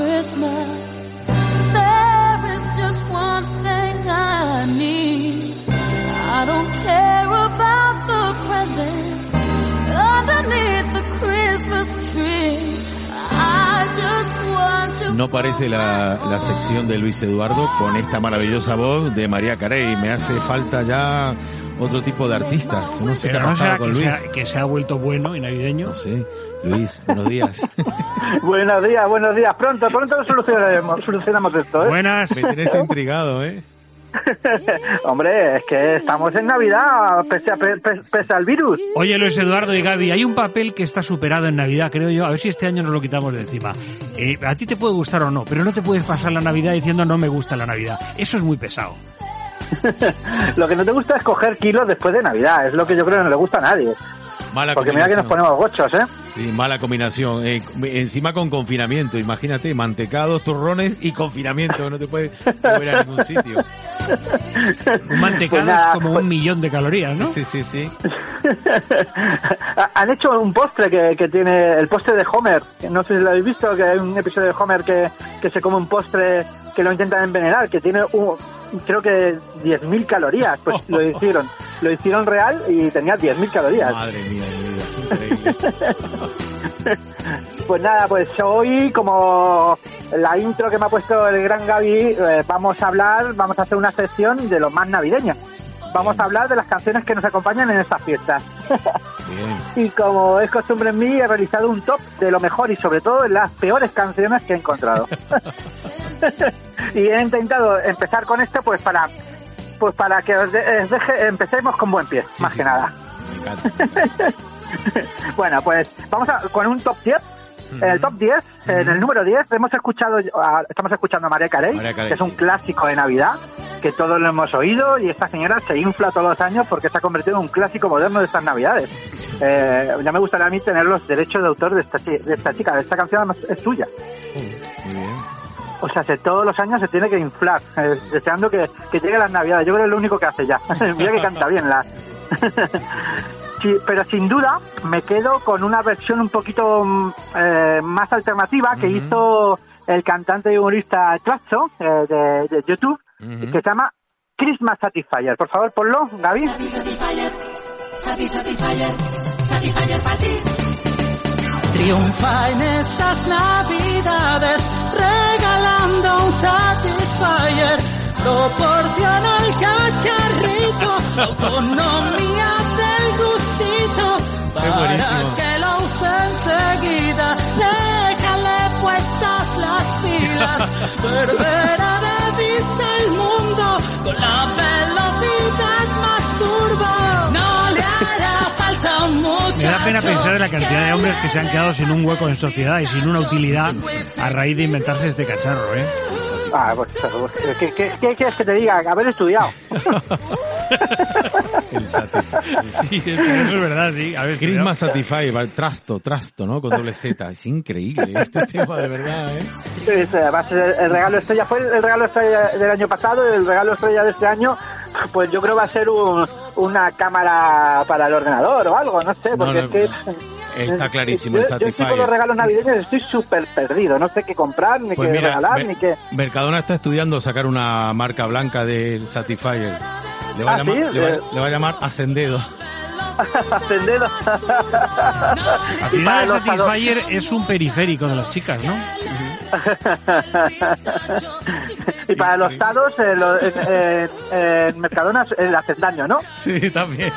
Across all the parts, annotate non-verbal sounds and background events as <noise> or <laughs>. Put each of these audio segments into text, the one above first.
Christmas, there is just one thing I need. I don't care about the presents underneath the Christmas tree. No parece la, la sección de Luis Eduardo con esta maravillosa voz de María Carey. Me hace falta ya otro tipo de artistas. No sé qué Pero ha no será pasado con que Luis. se, ha, que se ha vuelto bueno y navideño. No sé. Luis, buenos días. <laughs> Buenos días, buenos días. Pronto, pronto lo solucionaremos, solucionamos esto, ¿eh? Buenas. Me tienes intrigado, ¿eh? <laughs> Hombre, es que estamos en Navidad, pese, a- pe- pe- pese al virus. Oye, Luis Eduardo y Gaby, hay un papel que está superado en Navidad, creo yo. A ver si este año nos lo quitamos de encima. Eh, a ti te puede gustar o no, pero no te puedes pasar la Navidad diciendo no me gusta la Navidad. Eso es muy pesado. <laughs> Lo que no te gusta es coger kilos después de Navidad, es lo que yo creo que no le gusta a nadie. Mala Porque mira que nos ponemos gochos, ¿eh? Sí, mala combinación. Eh, encima con confinamiento, imagínate, mantecados, turrones y confinamiento, no te puedes mover a ningún sitio. <laughs> Un mantecado Pues nada, es como pues- un millón de calorías, ¿no? Sí, sí, sí. <laughs> Han hecho un postre que, que tiene el postre de Homer. No sé si lo habéis visto, que hay un episodio de Homer que, que se come un postre que lo intentan envenenar, que tiene un, creo que 10.000 calorías. Pues <laughs> lo hicieron. Lo hicieron real y tenía 10.000 calorías. Madre mía, increíble. <laughs> Pues nada, pues hoy como la intro que me ha puesto el gran Gaby, eh, vamos a hablar, vamos a hacer una sección de lo más navideño. Vamos a hablar de las canciones que nos acompañan en estas fiestas. <laughs> Bien. Y como es costumbre en mí, he realizado un top de lo mejor y sobre todo de las peores canciones que he encontrado. <laughs> y he intentado empezar con esto pues para pues para que os, de- os deje, empecemos con buen pie, Sí, más sí, que sí. nada. <laughs> Bueno, pues vamos a, con un top 10. En el top 10, en el número 10, hemos escuchado, a- estamos escuchando a María Carey, Mariah Carey, que es un clásico de Navidad, que todos lo hemos oído y esta señora se infla todos los años porque se ha convertido en un clásico moderno de estas Navidades. Eh, ya me gustaría a mí tener los derechos de autor de esta, de esta chica, de esta canción además es suya. Muy bien. O sea, se, todos los años se tiene que inflar, eh, deseando que, que llegue las Navidades. Yo creo que es lo único que hace ya. <laughs> Mira que canta bien la. <laughs> Sí, pero sin duda me quedo con una versión un poquito mm, eh, más alternativa que hizo el cantante y humorista Tracho eh, de, de YouTube, que se llama Christmas Satisfyer. Por favor, ponlo, Gaby. Triunfa en estas navidades regalando un Satisfyer. Proporciona el cacharrito, <laughs> autonomía del gustito. Para que lo use enseguida, déjale puestas las pilas. <laughs> Perderá de vista el mundo con la Me da pena pensar en la cantidad de hombres que se han quedado sin un hueco en sociedad y sin una utilidad a raíz de inventarse este cacharro, ¿eh? Ah, pues, ¿qué, qué, qué quieres que te diga? Haber estudiado. <laughs> El. Sí, eso es verdad, sí. A ver, Christmas Satisfyer, va, trasto, trasto, ¿no? Con doble Z. Es increíble este tema, de verdad, ¿eh? Sí, sí, además el, el regalo estrella fue el regalo estrella del año pasado y el regalo estrella de este año pues yo creo va a ser un- una cámara para el ordenador o algo, no sé, porque no, es que... Está <laughs> clarísimo el yo, yo con Satisfyer. los regalos navideños estoy súper perdido, no sé qué comprar, ni Pues qué mira, regalar, ni qué... Mercadona está estudiando sacar una marca blanca del Satisfyer. Le va, Ah, a llamar, ¿sí? le, va, Eh. le va a llamar Ascendedo. <laughs> Ascendido. Al final el Satisfyer es un periférico de las chicas, ¿no? Y para los tados, eh, lo- en Mercadona eh, le hacen daño, ¿no? Sí, también.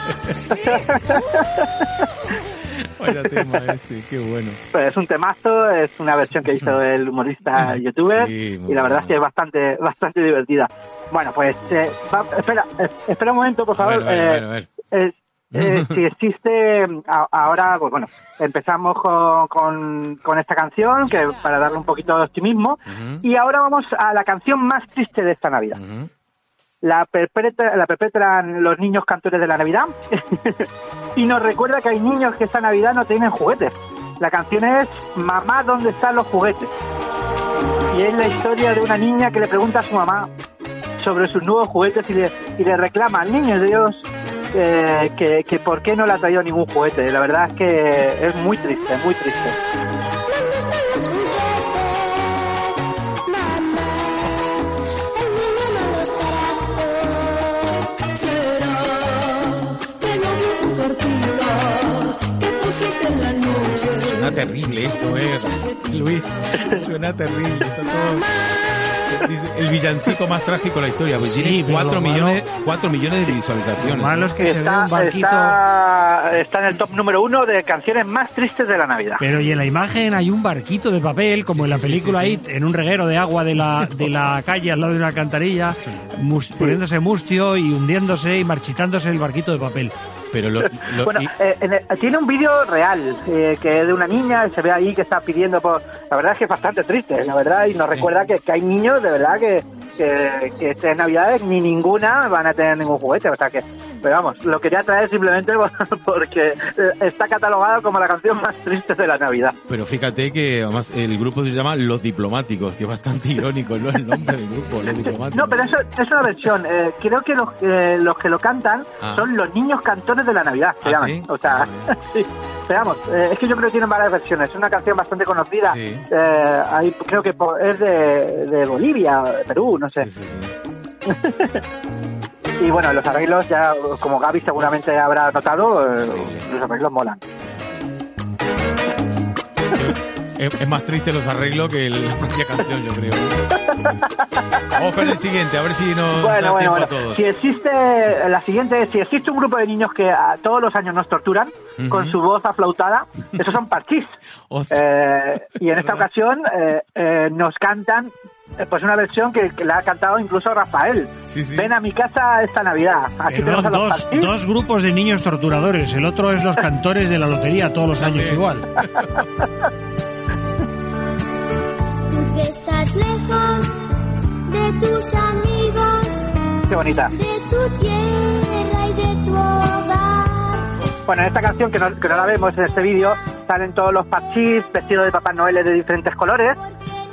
Vaya tema este, qué bueno. Pues es un temazo, es una versión que hizo el humorista <laughs> youtuber Sí, y la verdad bueno. es que es bastante bastante divertida. Bueno, pues eh, va- espera, eh, espera un momento, por favor. ver, a ver, a eh, ver, a ver. eh, eh, si existe a- ahora, pues bueno, empezamos con, con, con esta canción que para darle un poquito de optimismo y ahora vamos a la canción más triste de esta Navidad. La, perpetra- la perpetran los niños cantores de la Navidad <laughs> y nos recuerda que hay niños que esta Navidad no tienen juguetes. La canción es Mamá, ¿dónde están los juguetes? Y es la historia de una niña que le pregunta a su mamá sobre sus nuevos juguetes y le, y le reclama al niño de Dios eh, que, que, por qué no le ha traído ningún juguete. La verdad es que es muy triste, muy triste. Suena terrible esto, eh. Luis. Suena terrible. Está todo... Dice, El villancico más trágico de la historia, pues Sí, tiene pero 4 lo malo- millones, 4 millones de Lo visualizaciones. malo es que se ve Está, un barquito... está, está en el top número uno de canciones más tristes de la Navidad. Pero y en la imagen hay un barquito de papel, como Sí, en la película sí, It, en un reguero de agua de la, <laughs> de la calle al lado de una alcantarilla, mus- poniéndose mustio y hundiéndose y marchitándose el barquito de papel. Pero lo, lo- Bueno, y- eh, el- tiene un vídeo real eh, que es de una niña, se ve ahí que está pidiendo por... La verdad es que es bastante triste, la verdad, y nos recuerda que, que hay niños de verdad que, que, que estas navidades ni ninguna van a tener ningún juguete, o sea que... Pero vamos, lo quería traer simplemente por- <laughs> porque eh, está catalogado como la canción más triste de la Navidad. pero fíjate que además el grupo se llama Los Diplomáticos, que es bastante <laughs> irónico, ¿no? El nombre del grupo, Los Diplomáticos. No, pero eso es una versión. eh, creo que los, eh, los que lo cantan Ah. son los niños cantones de la Navidad, se ¿Ah, llaman. sí? O sea, Ah, <laughs> sí. Pero vamos, eh, es que yo creo que tienen varias versiones. Es una canción bastante conocida. Sí. Eh, hay- creo que es de, de Bolivia, Perú, no sé. Sí, sí, sí. Y bueno, los arreglos ya, como Gaby seguramente habrá notado, eh, los arreglos molan. Es, más triste los arreglos que <laughs> la propia canción, yo creo. <laughs> Vamos con el siguiente, a ver si nos da Bueno, bueno, tiempo bueno. a todos. Si existe, la siguiente es, si existe un grupo de niños que a- todos los años nos torturan Ujú. con su voz aflautada, esos son parchís. <laughs> Eh, y en esta <laughs> ¿Verdad? ocasión eh, eh, nos cantan eh, pues una versión que, que la ha cantado incluso Rafael. Sí, sí. Ven a mi casa esta Navidad. Aquí Perdón, tenemos a los dos, dos grupos de niños torturadores. El otro es los cantores de la lotería, todos los años igual. Que estás lejos de tus amigos, Qué bonita. de tu tierra y de tu hogar. Bueno, en esta canción que no, que no la vemos en este vídeo, salen todos los parchís vestidos de Papá Noel de diferentes colores.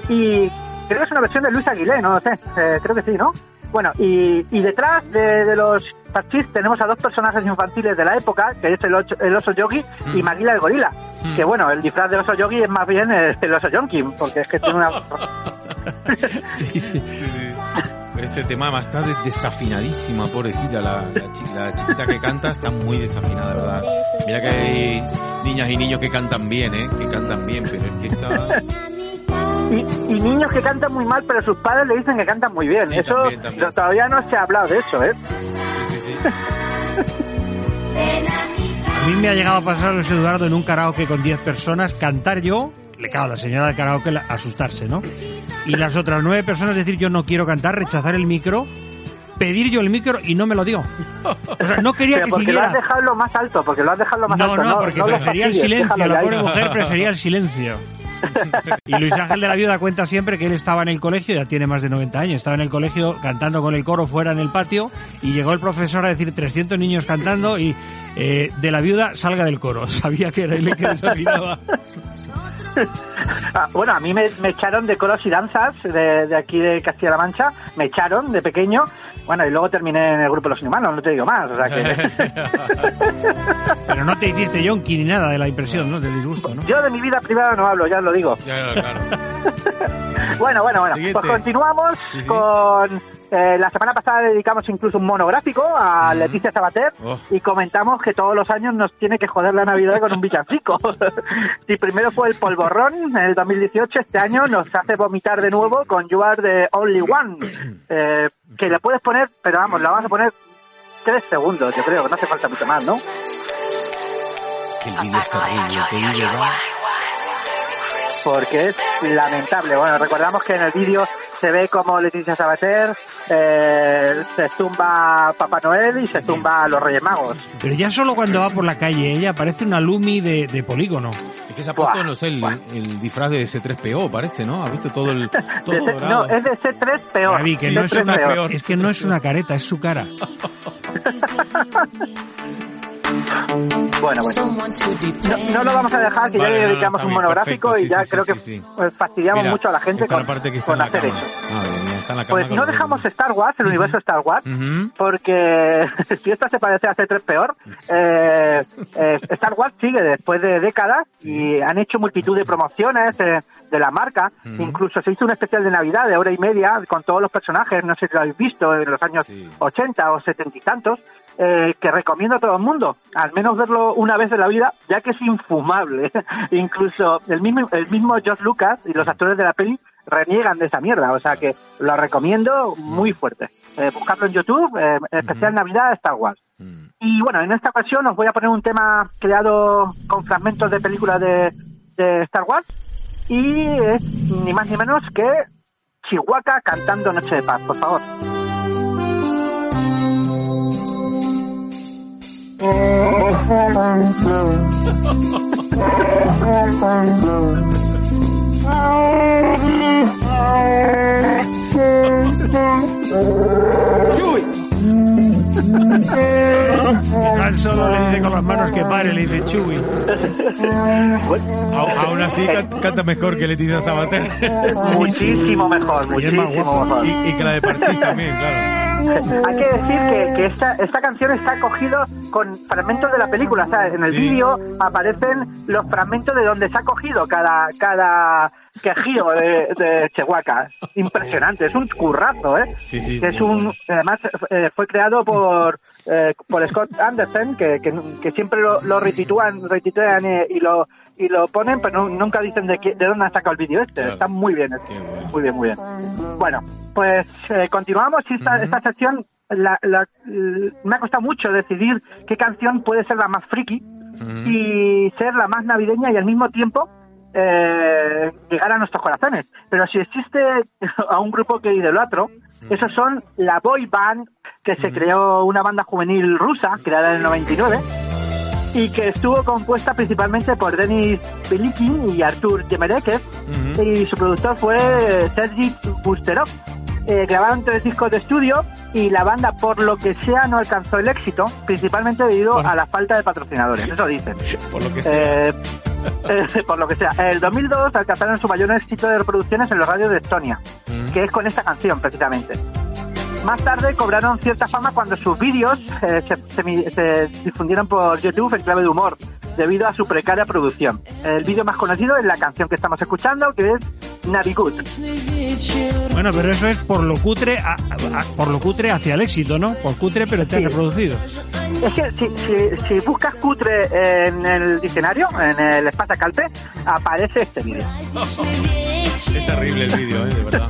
Y creo que es una versión de Luis Aguilé, no lo sé. Eh, creo que sí, ¿no? Bueno, y, y detrás de, de los parchís tenemos a dos personajes infantiles de la época, que es el, ocho- el oso yogi y Mm. Maguila el gorila. Mm. Que bueno, el disfraz del oso yogi es más bien el, el oso yonki, porque es que tiene una... <laughs> Sí, sí. Sí, este tema además está de- desafinadísima, pobrecita. La, la, chi- la chiquita que canta está muy desafinada, ¿verdad? Mira que hay niñas y niños que cantan bien, ¿eh? Que cantan bien, pero es que está... Y, y niños que cantan muy mal, pero sus padres le dicen que cantan muy bien. Sí, eso también, también. no- todavía no se ha hablado de eso, ¿eh? Sí, sí, sí. <laughs> A mí me ha llegado a pasar, Luis Eduardo, en un karaoke con 10 personas, cantar yo, le cago a la señora del karaoke la- asustarse, ¿no? Y las otras nueve personas decir yo no quiero cantar, rechazar el micro, pedir yo el micro y no me lo dio. O sea, no quería Pero que porque lo siguiera. has dejado lo más alto, porque lo has dejado lo más No, alto. no, porque lo prefería el silencio. La pobre mujer prefería el silencio. Y Luis Ángel de la Viuda cuenta siempre que él estaba en el colegio, ya tiene más de 90 años, estaba en el colegio cantando con el coro fuera en el patio y llegó el profesor a decir 300 niños cantando y eh, de la viuda salga del coro. <laughs> Sabía que era él el que desafinaba. Ah, bueno, a mí me, echaron de coros y danzas de aquí de Castilla-La Mancha, me echaron de pequeño, bueno, y luego terminé en el grupo de los inhumanos, no te digo más, o sea que... <laughs> Pero no te hiciste yonki ni nada de la impresión, ¿no? Del disgusto, ¿no? Yo de mi vida privada no hablo, ya lo digo. Ya, claro. <laughs> Bueno, bueno, bueno. Siguiente. Pues continuamos Sí, sí. con... eh, la semana pasada dedicamos incluso un monográfico a Ujú. Leticia Sabater Oh. y comentamos que todos los años nos tiene que joder la Navidad con un villancico. <laughs> si primero fue el polvorrón en el 2018, este año nos hace vomitar de nuevo con You Are the Only One. <clears throat> Eh, que le puedes poner, pero vamos, la vamos a poner tres segundos, yo creo, que no hace falta mucho más, ¿no? El vídeo es terrible, te digo ya. porque es lamentable. Bueno, recordamos que en el vídeo se ve como Leticia Sabater eh, se zumba Papá Noel y se zumba a los Reyes Magos. Pero ya solo cuando va por la calle ella parece una Lumi de, de polígono. Es que se ha puesto, Buah, no sé, el, disfraz de C3PO, parece, ¿no? ¿Has visto todo el... <laughs> Todo De C- dorado? no, es de C3 peor. Gaby, que Sí, no es, C3 una, peor. es que no es una careta, es su cara. <laughs> Bueno, bueno. No, no lo vamos a dejar, que Vale, ya no, no, dedicamos un monográfico perfecto, y ya sí, creo sí, que pues, fastidiamos Mira, mucho a la gente con, la parte que está con la hacer cama. eso. Madre mía, está en la cama Pues no dejamos. Star Wars, el universo Star Wars, porque <laughs> si esta se parece a C3 peor, eh, eh, Star Wars sigue después de décadas y han hecho multitud de promociones eh, de la marca. Incluso se hizo un especial de Navidad de hora y media con todos los personajes, no sé si lo habéis visto, en los años Sí. 80 o 70 y tantos. Eh, que recomiendo a todo el mundo, al menos verlo una vez en la vida, ya que es infumable. <laughs> Incluso el mismo, el mismo George Lucas y los actores de la peli reniegan de esa mierda, o sea que lo recomiendo muy fuerte. Eh, buscarlo en YouTube, eh, especial Navidad Star Wars. Mm. Y bueno, en esta ocasión os voy a poner un tema creado con fragmentos de películas de, de Star Wars y es ni más ni menos que Chihuahua cantando Noche de Paz, por favor. Tan solo le dice las manos que pare, le dice. Au- Aún así can- canta mejor que Leticia Sabater. Muchísimo mejor, Y muchísimo guapo. mejor. y, y que la de Parchís también, claro. Hay que decir que, que esta, esta canción está cogido con fragmentos de la película. O sea, en el Sí. vídeo aparecen los fragmentos de donde se ha cogido cada, cada quejío de, de Chihuahua. Impresionante, es un currazo, ¿eh? Sí, sí. Es un, además eh, fue creado por, eh, por Scott Anderson, que, que, que siempre lo, lo retitúan, retituean eh, y lo y lo ponen, pero nu- nunca dicen de, qué- de dónde han sacado el vídeo este. Claro. Está muy bien, este. Bueno. muy bien, muy bien. Bueno, pues eh, continuamos y esta, Ujú. esta sección la- la- me ha costado mucho decidir qué canción puede ser la más friki y ser la más navideña y al mismo tiempo eh, llegar a nuestros corazones. Pero si existe a un grupo que idolatro, esos son la boy band, que se creó una banda juvenil rusa, creada en el 99, y que estuvo compuesta principalmente por Denis Belikin y Artur Yemerekev, y su productor fue Sergi Busterov. Eh, grabaron tres discos de estudio y la banda, por lo que sea, no alcanzó el éxito, principalmente debido a la falta de patrocinadores. Eso dicen. <laughs> Por lo que sea. Eh, eh, por lo que sea. En el 2002 alcanzaron su mayor éxito de reproducciones en los radios de Estonia, que es con esta canción precisamente. Más tarde cobraron cierta fama cuando sus vídeos eh, se, se mi- se difundieron por YouTube en clave de humor, debido a su precaria producción. El vídeo más conocido es la canción que estamos escuchando, que es Navigut. Bueno, pero eso es por lo cutre, a- a- por lo cutre hacia el éxito, ¿no? Por cutre, pero te han Sí. reproducido. Es que si, si, si buscas cutre en el diccionario, en el espacio calpe, aparece este vídeo. Es terrible el vídeo, ¿eh? De verdad.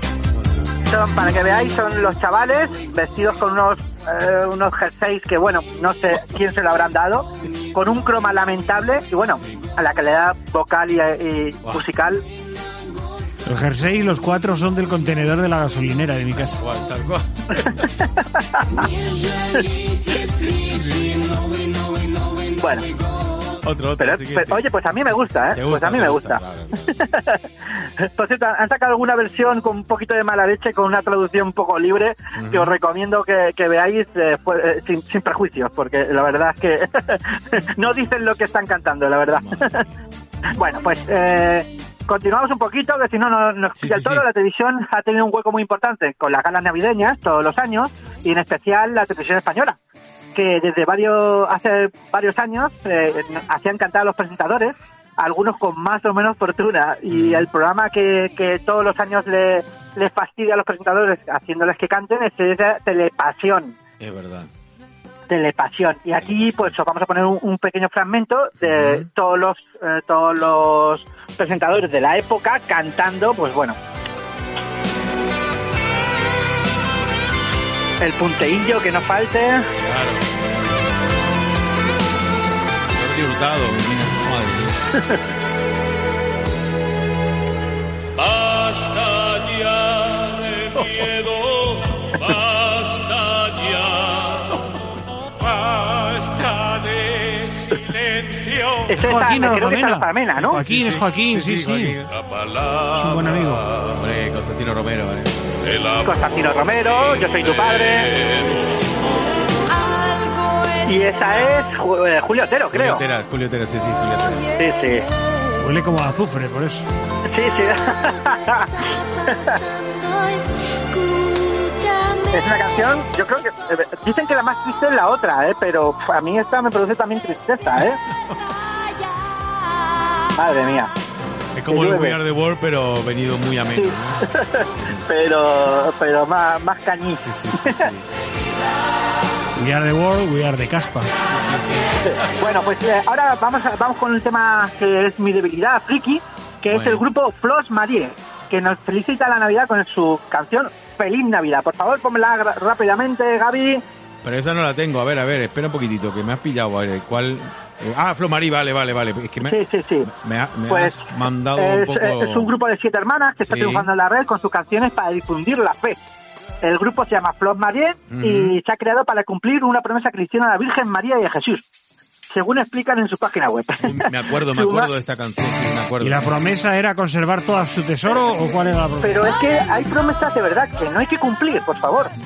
Son, para que veáis, son los chavales vestidos con unos, eh, unos jerseys que, bueno, no sé quién se lo habrán dado, con un croma lamentable y, bueno, a la calidad vocal y, y Buah. musical. El jersey y los cuatro son del contenedor de la gasolinera de mi casa. Igual, tal cual. <laughs> <laughs> Bueno, Otro, otro. pero, pero, oye, pues a mí me gusta, ¿eh? gusta, Pues a mí me gusta, gusta. claro. <laughs> Por cierto, han sacado alguna versión con un poquito de mala leche, con una traducción un poco libre, que os recomiendo que, que veáis eh, fu- eh, sin, sin prejuicios, porque la verdad es que <laughs> no dicen lo que están cantando, la verdad. <laughs> bueno, pues eh, continuamos un poquito, que si no no- nos pilla sí, el toro. sí. La televisión ha tenido un hueco muy importante con las galas navideñas todos los años, y en especial la televisión española que desde varios hace varios años eh, hacían cantar a los presentadores algunos con más o menos fortuna. Y el programa que, que todos los años le, les fastidia a los presentadores haciéndoles que canten es esa telepasión. Es verdad. telepasión. Y aquí pues os vamos a poner un, un pequeño fragmento de todos los eh, todos los presentadores de la época cantando pues bueno el punteillo que no falte Claro. Jordi Hurtado, mira, madre mía. <laughs> Basta ya de miedo, basta ya, basta de silencio. Esto es Joaquín creo que ¿no? Joaquín, es Joaquín, sí, sí. Es un buen amigo. Hombre, Constantino Romero, ¿eh? Constantino Romero, yo soy tu padre. Y esa es eh, Julio Otero, Julio creo. Otero, Julio Otero, sí, sí, Julio Otero. Sí, sí. Huele como a azufre, por eso. Sí, sí. <laughs> es una canción, yo creo que... eh, dicen que la más triste es la otra, ¿eh? Pero pf, a mí esta me produce también tristeza, ¿eh? Madre mía. Es como el. We Are the World, pero venido muy ameno, Sí. ¿no? <laughs> pero pero más, más cañí. Sí, sí, sí, sí. <laughs> We are the world, we are the caspa. Bueno, pues eh, ahora vamos, a- vamos con un tema que es mi debilidad, friki, que es el grupo Flos Marie, que nos felicita la Navidad con su canción Feliz Navidad. Por favor, pónmela rápidamente, Gaby. Pero esa no la tengo. A ver, a ver, espera un poquitito, que me has pillado. A ver, ¿cuál? Eh, ah, Flomarí, vale, vale, vale. Es que me, Sí, sí, sí. me, ha- me Pues has mandado es, un poco... es un grupo de siete hermanas que está Sí. triunfando en la red con sus canciones para difundir la fe. El grupo se llama Flos Marie Ujú. y se ha creado para cumplir una promesa cristiana a la Virgen María y a Jesús, según explican en su página web. Me acuerdo, <laughs> me acuerdo de esta canción, sí, me acuerdo. ¿Y la promesa era conservar todo su tesoro o cuál era la promesa? Pero es que hay promesas de verdad que no hay que cumplir, por favor. <laughs>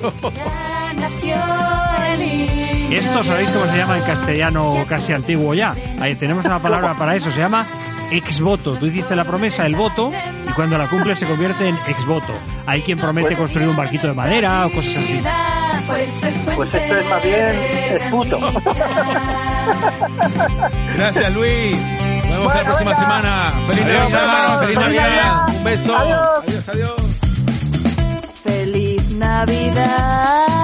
Esto sabéis cómo se llama en castellano casi antiguo ya. Ahí tenemos una palabra para eso, se llama ex voto. Tú hiciste la promesa, el voto, y cuando la cumples se convierte en ex voto. Hay quien promete construir un barquito de madera o cosas así. Pues, es Pues esto es más bien es puto. Gracias, Luis. Nos vemos Bueno, la próxima venga. semana. Feliz Adiós, Navidad, feliz Navidad. Navidad. Un beso. Adiós. adiós. adiós. Feliz Navidad.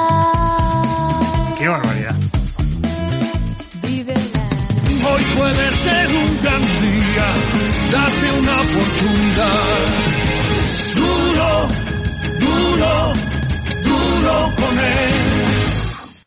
Puede ser un gran día, date una oportunidad. Duro, duro, duro con él.